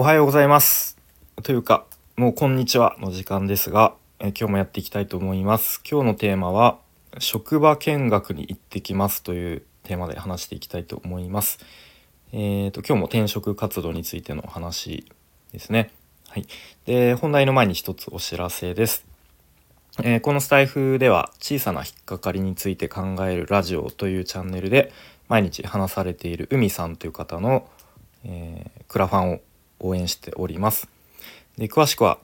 おはようございます。というか、もうこんにちはの時間ですが、え今日もやっていきたいと思います。今日のテーマは、職場見学に行ってきますというテーマで話していきたいと思います。えーと、今日も転職活動についてのお話ですね。はい。で、本題の前に一つお知らせです。えーこのスタイフでは小さな引っかかりについて考えるラジオというチャンネルで毎日話されている海さんという方の、えークラファンを応援しております。で詳しくは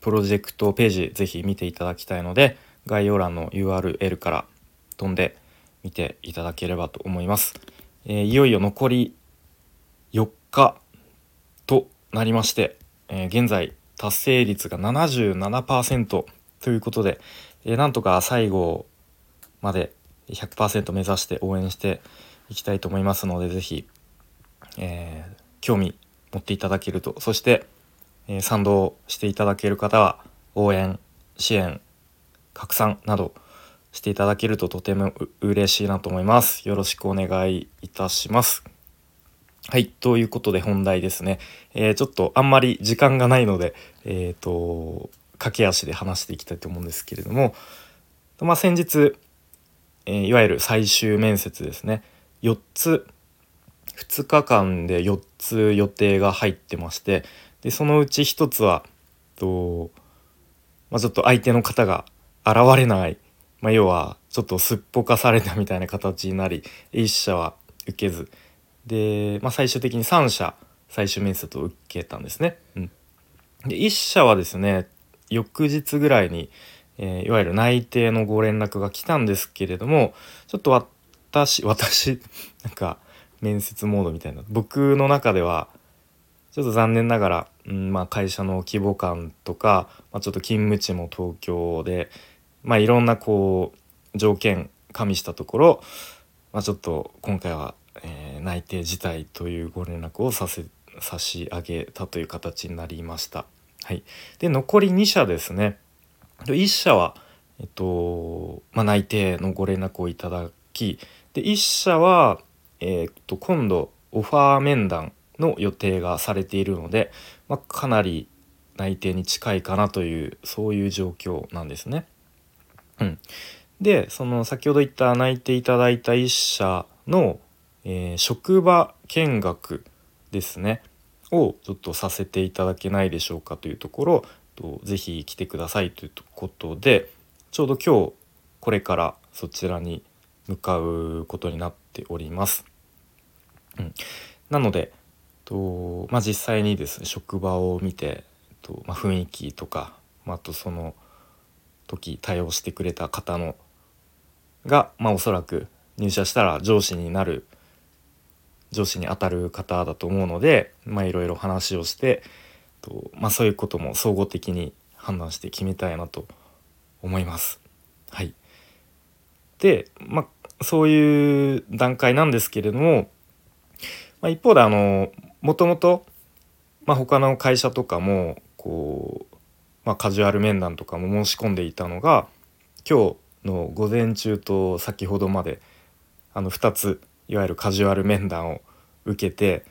プロジェクトページぜひ見ていただきたいので概要欄の URL から飛んで見ていただければと思います。えーいよいよ残り4日となりまして、えー現在達成率が77%ということで、えーなんとか最後まで100%目指して応援していきたいと思いますのでぜひ、えー興味持っていただけると。そして、えー賛同していただける方は応援支援拡散などしていただけるととても嬉しいなと思います。よろしくお願いいたします。はいということで本題ですね、えーちょっとあんまり時間がないのでえっ、と駆け足で話していきたいと思うんですけれども。まあ先日、えーいわゆる最終面接ですね。4つ2日間で4つ予定が入ってましてでそのうち1つはと、まあ、ちょっと相手の方が現れない、まあ、要はちょっとすっぽかされたみたいな形になり1社は受けず。で、まあ、最終的に3社最終面接を受けたんですね。うん、で1社はですね翌日ぐらいに、えーいわゆる内定のご連絡が来たんですけれどもちょっと私私なんか面接モードみたいな僕の中ではちょっと残念ながら、うんまあ、会社の規模感とか、まあ、ちょっと勤務地も東京で、まあ、いろんなこう条件加味したところ、まあ、ちょっと今回は、えー内定辞退というご連絡をさせ差し上げたという形になりました。はい、で残り2社ですね。1社は、えっとまあ、内定のご連絡をいただきで1社は、えーっと今度オファー面談の予定がされているので、まあ、かなり内定に近いかなというそういう状況なんですね。うん、でその先ほど言った内定いただいた1社の、えー職場見学ですねをちょっとさせていただけないでしょうかというところとぜひ来てくださいということでちょうど今日これからそちらに向かうことになっております。うん、なのでと、まあ、実際にですね職場を見てと、まあ、雰囲気とか、まあ、あとその時対応してくれた方のが、まあ、おそらく入社したら上司になる上司にあたる方だと思うので、まあ、いろいろ話をしてと、まあ、そういうことも総合的に判断して決めたいなと思います。はい、で、まあ、そういう段階なんですけれども、まあ、一方であのもともと、まあ、他の会社とかもこう、まあ、カジュアル面談とかも申し込んでいたのが今日の午前中と先ほどまであの2ついわゆるカジュアル面談を受けて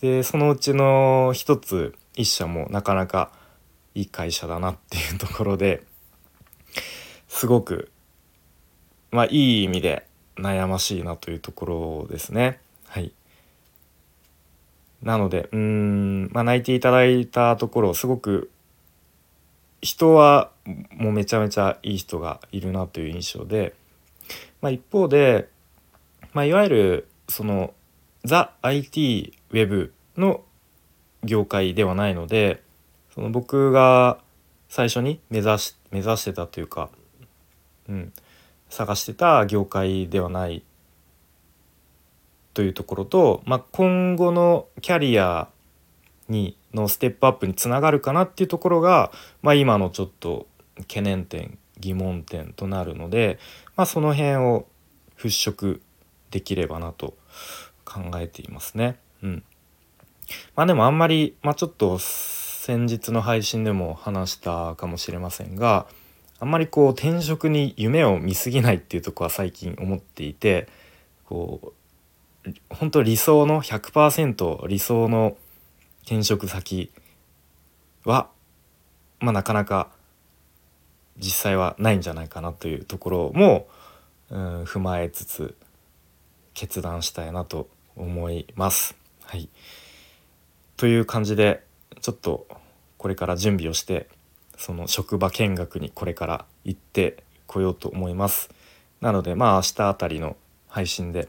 でそのうちの1つ1社もなかなかいい会社だなっていうところですごくまあいい意味で悩ましいなというところですね。はい、なのでうん、まあ、泣いていただいたところすごく人はもうめちゃめちゃいい人がいるなという印象で、まあ、一方で、まあ、いわゆるそのザ・ IT ウェブの業界ではないのでその僕が最初に目指し目指してたというか、うん、探してた業界ではないというところと、まあ、今後のキャリアにのステップアップにつながるかなっていうところが、まあ、今のちょっと懸念点疑問点となるので、まあ、その辺を払拭できればなと考えていますね。うん、まあでもあんまり、まあ、ちょっと先日の配信でも話したかもしれませんがあんまりこう転職に夢を見すぎないっていうとこは最近思っていてこう本当理想の100%理想の転職先は、まあ、なかなか実際はないんじゃないかなというところも、うん、踏まえつつ決断したいなと思います。はい、という感じでちょっとこれから準備をしてその職場見学にこれから行ってこようと思います。なのでまあ明日あたりの配信で、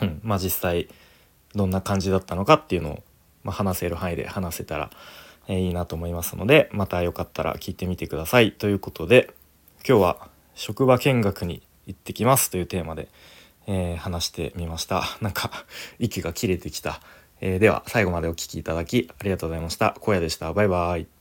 うんまあ、実際どんな感じだったのかっていうのを、まあ、話せる範囲で話せたら、え、いいなと思いますのでまたよかったら聞いてみてください。ということで今日は職場見学に行ってきますというテーマで、えー、話してみました。なんか息が切れてきた。えー、では最後までお聴きいただきありがとうございました。小屋でした。バイバイ。